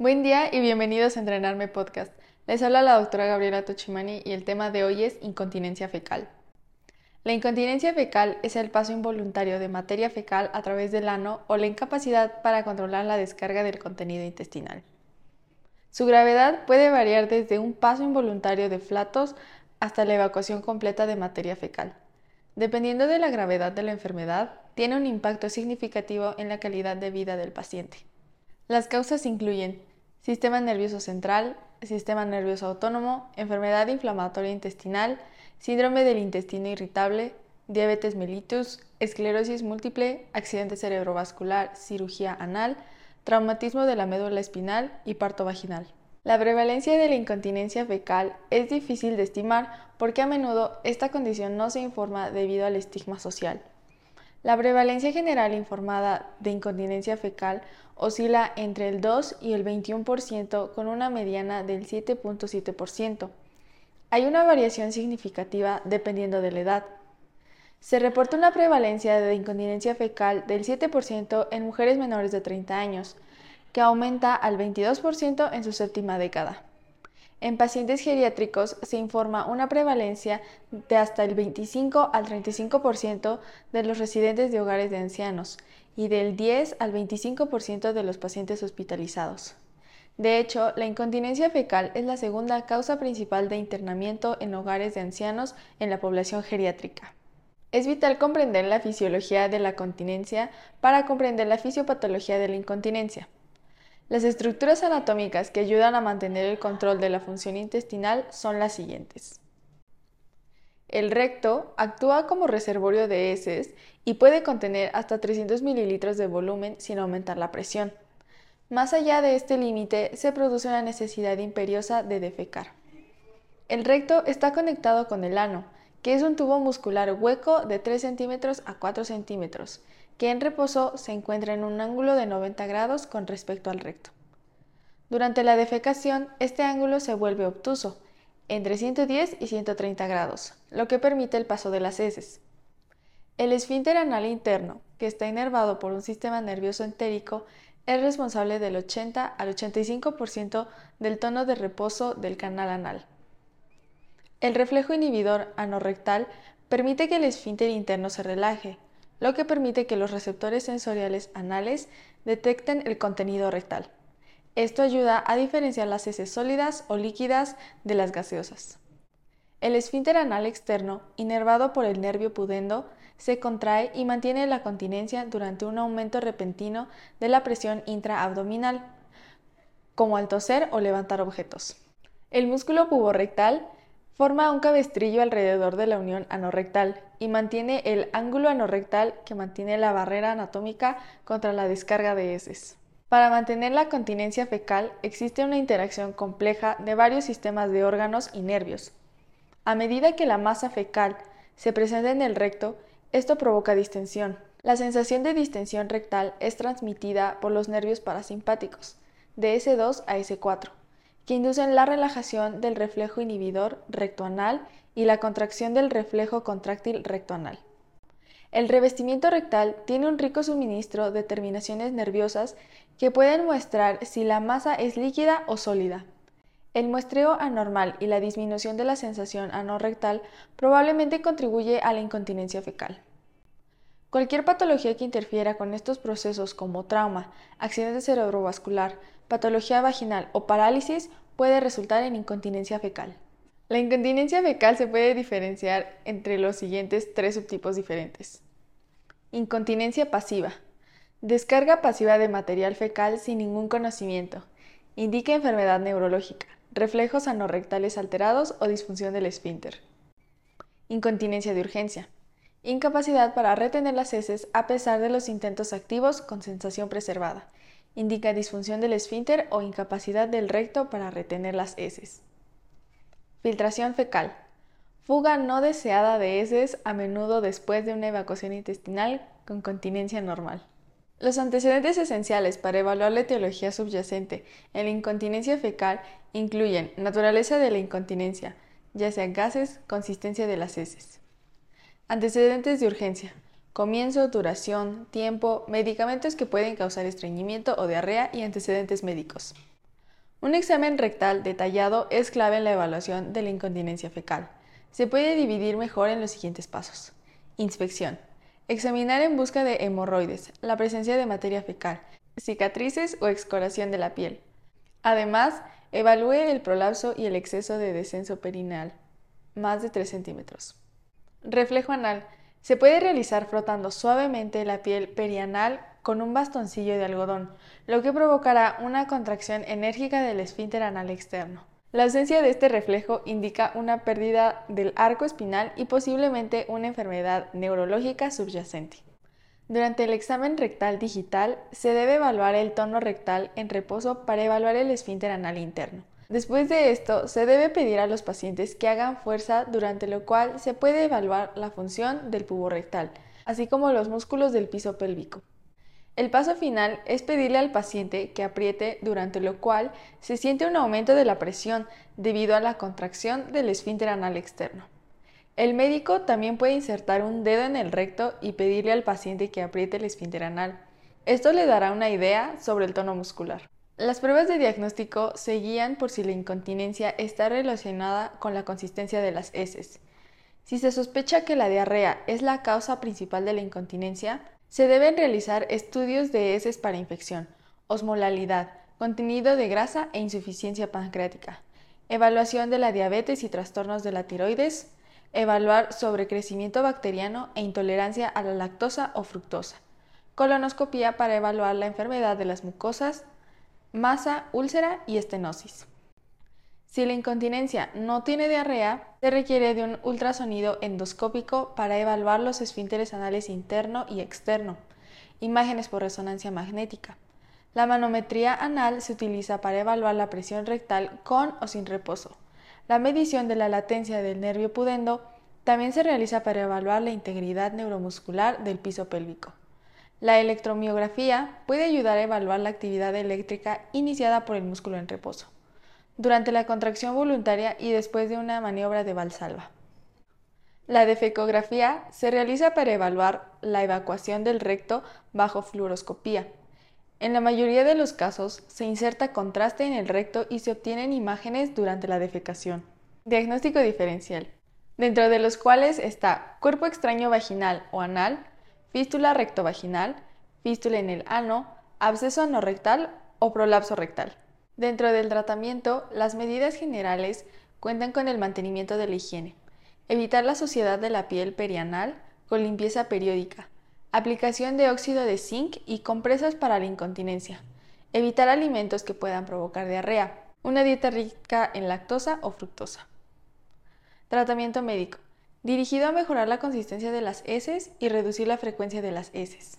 Buen día y bienvenidos a Entrenarme Podcast. Les habla la doctora Gabriela Tochimani y el tema de hoy es incontinencia fecal. La incontinencia fecal es el paso involuntario de materia fecal a través del ano o la incapacidad para controlar la descarga del contenido intestinal. Su gravedad puede variar desde un paso involuntario de flatos hasta la evacuación completa de materia fecal. Dependiendo de la gravedad de la enfermedad, tiene un impacto significativo en la calidad de vida del paciente. Las causas incluyen sistema nervioso central, sistema nervioso autónomo, enfermedad inflamatoria intestinal, síndrome del intestino irritable, diabetes mellitus, esclerosis múltiple, accidente cerebrovascular, cirugía anal, traumatismo de la médula espinal y parto vaginal. La prevalencia de la incontinencia fecal es difícil de estimar porque a menudo esta condición no se informa debido al estigma social. La prevalencia general informada de incontinencia fecal oscila entre el 2 y el 21% con una mediana del 7.7%. Hay una variación significativa dependiendo de la edad. Se reporta una prevalencia de incontinencia fecal del 7% en mujeres menores de 30 años, que aumenta al 22% en su séptima década. En pacientes geriátricos se informa una prevalencia de hasta el 25 al 35% de los residentes de hogares de ancianos y del 10 al 25% de los pacientes hospitalizados. De hecho, la incontinencia fecal es la segunda causa principal de internamiento en hogares de ancianos en la población geriátrica. Es vital comprender la fisiología de la continencia para comprender la fisiopatología de la incontinencia. Las estructuras anatómicas que ayudan a mantener el control de la función intestinal son las siguientes. El recto actúa como reservorio de heces y puede contener hasta 300 mililitros de volumen sin aumentar la presión. Más allá de este límite se produce una necesidad imperiosa de defecar. El recto está conectado con el ano, que es un tubo muscular hueco de 3 centímetros a 4 centímetros, que en reposo se encuentra en un ángulo de 90 grados con respecto al recto. Durante la defecación, este ángulo se vuelve obtuso, entre 110 y 130 grados, lo que permite el paso de las heces. El esfínter anal interno, que está inervado por un sistema nervioso entérico, es responsable del 80 al 85% del tono de reposo del canal anal. El reflejo inhibidor anorrectal permite que el esfínter interno se relaje, lo que permite que los receptores sensoriales anales detecten el contenido rectal. Esto ayuda a diferenciar las heces sólidas o líquidas de las gaseosas. El esfínter anal externo, inervado por el nervio pudendo, se contrae y mantiene la continencia durante un aumento repentino de la presión intraabdominal, como al toser o levantar objetos. El músculo puborectal Forma un cabestrillo alrededor de la unión anorrectal y mantiene el ángulo anorrectal que mantiene la barrera anatómica contra la descarga de heces. Para mantener la continencia fecal existe una interacción compleja de varios sistemas de órganos y nervios. A medida que la masa fecal se presenta en el recto, esto provoca distensión. La sensación de distensión rectal es transmitida por los nervios parasimpáticos, de S2 a S4 que inducen la relajación del reflejo inhibidor rectoanal y la contracción del reflejo contráctil rectoanal. El revestimiento rectal tiene un rico suministro de terminaciones nerviosas que pueden muestrar si la masa es líquida o sólida. El muestreo anormal y la disminución de la sensación anorrectal probablemente contribuye a la incontinencia fecal. Cualquier patología que interfiera con estos procesos como trauma, accidente cerebrovascular, patología vaginal o parálisis puede resultar en incontinencia fecal. La incontinencia fecal se puede diferenciar entre los siguientes tres subtipos diferentes. Incontinencia pasiva. Descarga pasiva de material fecal sin ningún conocimiento. Indica enfermedad neurológica, reflejos anorrectales alterados o disfunción del esfínter. Incontinencia de urgencia. Incapacidad para retener las heces a pesar de los intentos activos con sensación preservada Indica disfunción del esfínter o incapacidad del recto para retener las heces. Filtración fecal. Fuga no deseada de heces a menudo después de una evacuación intestinal con continencia normal. Los antecedentes esenciales para evaluar la etiología subyacente en la incontinencia fecal incluyen naturaleza de la incontinencia, ya sea gases, consistencia de las heces. Antecedentes de urgencia. Comienzo, duración, tiempo, medicamentos que pueden causar estreñimiento o diarrea y antecedentes médicos. Un examen rectal detallado es clave en la evaluación de la incontinencia fecal. Se puede dividir mejor en los siguientes pasos. Inspección. Examinar en busca de hemorroides, la presencia de materia fecal, cicatrices o excoriación de la piel. Además, evalúe el prolapso y el exceso de descenso perineal, más de 3 centímetros. Reflejo anal. Se puede realizar frotando suavemente la piel perianal con un bastoncillo de algodón, lo que provocará una contracción enérgica del esfínter anal externo. La ausencia de este reflejo indica una pérdida del arco espinal y posiblemente una enfermedad neurológica subyacente. Durante el examen rectal digital se debe evaluar el tono rectal en reposo para evaluar el esfínter anal interno. Después de esto, se debe pedir a los pacientes que hagan fuerza durante lo cual se puede evaluar la función del pubo rectal, así como los músculos del piso pélvico. El paso final es pedirle al paciente que apriete, durante lo cual se siente un aumento de la presión debido a la contracción del esfínter anal externo. El médico también puede insertar un dedo en el recto y pedirle al paciente que apriete el esfínter anal. Esto le dará una idea sobre el tono muscular. Las pruebas de diagnóstico se guían por si la incontinencia está relacionada con la consistencia de las heces. Si se sospecha que la diarrea es la causa principal de la incontinencia, se deben realizar estudios de heces para infección, osmolalidad, contenido de grasa e insuficiencia pancreática, evaluación de la diabetes y trastornos de la tiroides, evaluar sobrecrecimiento bacteriano e intolerancia a la lactosa o fructosa, colonoscopía para evaluar la enfermedad de las mucosas, masa, úlcera y estenosis. Si la incontinencia no tiene diarrea, se requiere de un ultrasonido endoscópico para evaluar los esfínteres anales interno y externo, imágenes por resonancia magnética. La manometría anal se utiliza para evaluar la presión rectal con o sin reposo. La medición de la latencia del nervio pudendo también se realiza para evaluar la integridad neuromuscular del piso pélvico. La electromiografía puede ayudar a evaluar la actividad eléctrica iniciada por el músculo en reposo, durante la contracción voluntaria y después de una maniobra de valsalva. La defecografía se realiza para evaluar la evacuación del recto bajo fluoroscopía. En la mayoría de los casos se inserta contraste en el recto y se obtienen imágenes durante la defecación. Diagnóstico diferencial, dentro de los cuales está cuerpo extraño vaginal o anal, fístula rectovaginal, fístula en el ano, absceso no rectal o prolapso rectal. Dentro del tratamiento, las medidas generales cuentan con el mantenimiento de la higiene, evitar la suciedad de la piel perianal con limpieza periódica, aplicación de óxido de zinc y compresas para la incontinencia, evitar alimentos que puedan provocar diarrea, una dieta rica en lactosa o fructosa. Tratamiento médico dirigido a mejorar la consistencia de las heces y reducir la frecuencia de las heces.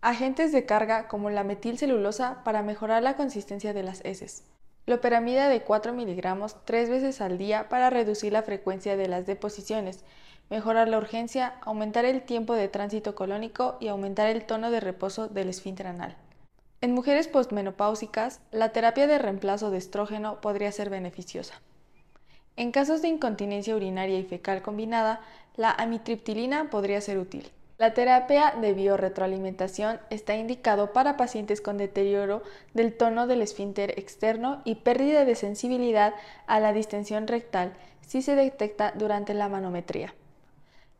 Agentes de carga como la metilcelulosa para mejorar la consistencia de las heces. Loperamida de 4 miligramos tres veces al día para reducir la frecuencia de las deposiciones, mejorar la urgencia, aumentar el tiempo de tránsito colónico y aumentar el tono de reposo del esfínter anal. En mujeres postmenopáusicas, la terapia de reemplazo de estrógeno podría ser beneficiosa. En casos de incontinencia urinaria y fecal combinada, la amitriptilina podría ser útil. La terapia de biorretroalimentación está indicado para pacientes con deterioro del tono del esfínter externo y pérdida de sensibilidad a la distensión rectal si se detecta durante la manometría.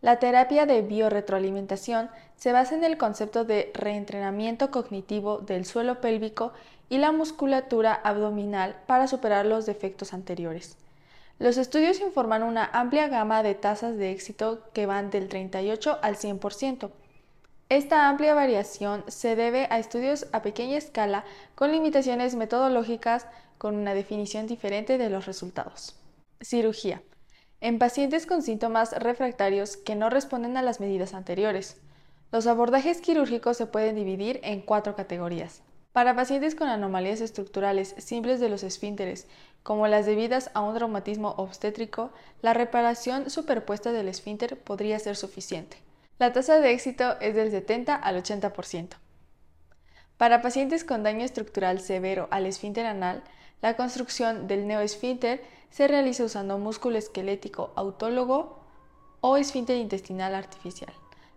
La terapia de biorretroalimentación se basa en el concepto de reentrenamiento cognitivo del suelo pélvico y la musculatura abdominal para superar los defectos anteriores. Los estudios informan una amplia gama de tasas de éxito que van del 38 al 100%. Esta amplia variación se debe a estudios a pequeña escala con limitaciones metodológicas con una definición diferente de los resultados. Cirugía. En pacientes con síntomas refractarios que no responden a las medidas anteriores. Los abordajes quirúrgicos se pueden dividir en cuatro categorías. Para pacientes con anomalías estructurales simples de los esfínteres, como las debidas a un traumatismo obstétrico, la reparación superpuesta del esfínter podría ser suficiente. La tasa de éxito es del 70 al 80%. Para pacientes con daño estructural severo al esfínter anal, la construcción del neoesfínter se realiza usando músculo esquelético autólogo o esfínter intestinal artificial.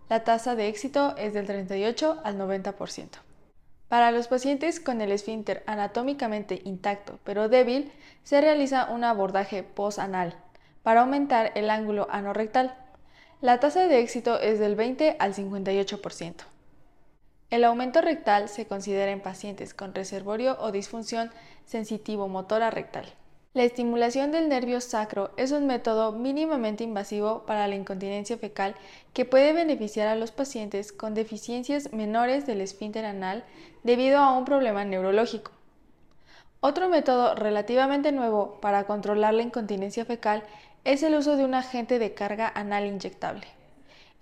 La tasa de éxito es del 38 al 90%. Para los pacientes con el esfínter anatómicamente intacto pero débil, se realiza un abordaje posanal para aumentar el ángulo anorrectal. La tasa de éxito es del 20 al 58%. El aumento rectal se considera en pacientes con reservorio o disfunción sensitivo-motora rectal. La estimulación del nervio sacro es un método mínimamente invasivo para la incontinencia fecal que puede beneficiar a los pacientes con deficiencias menores del esfínter anal debido a un problema neurológico. Otro método relativamente nuevo para controlar la incontinencia fecal es el uso de un agente de carga anal inyectable.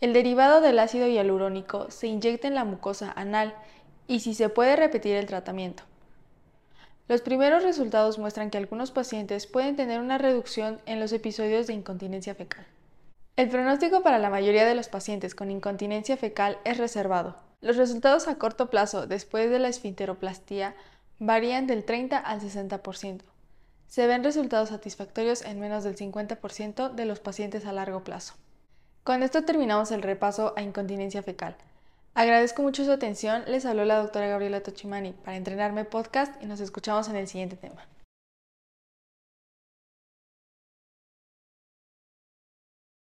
El derivado del ácido hialurónico se inyecta en la mucosa anal y si se puede repetir el tratamiento. Los primeros resultados muestran que algunos pacientes pueden tener una reducción en los episodios de incontinencia fecal. El pronóstico para la mayoría de los pacientes con incontinencia fecal es reservado. Los resultados a corto plazo después de la esfinteroplastía varían del 30 al 60%. Se ven resultados satisfactorios en menos del 50% de los pacientes a largo plazo. Con esto terminamos el repaso a incontinencia fecal. Agradezco mucho su atención. Les habló la doctora Gabriela Tochimani para Entrenarme Podcast y nos escuchamos en el siguiente tema.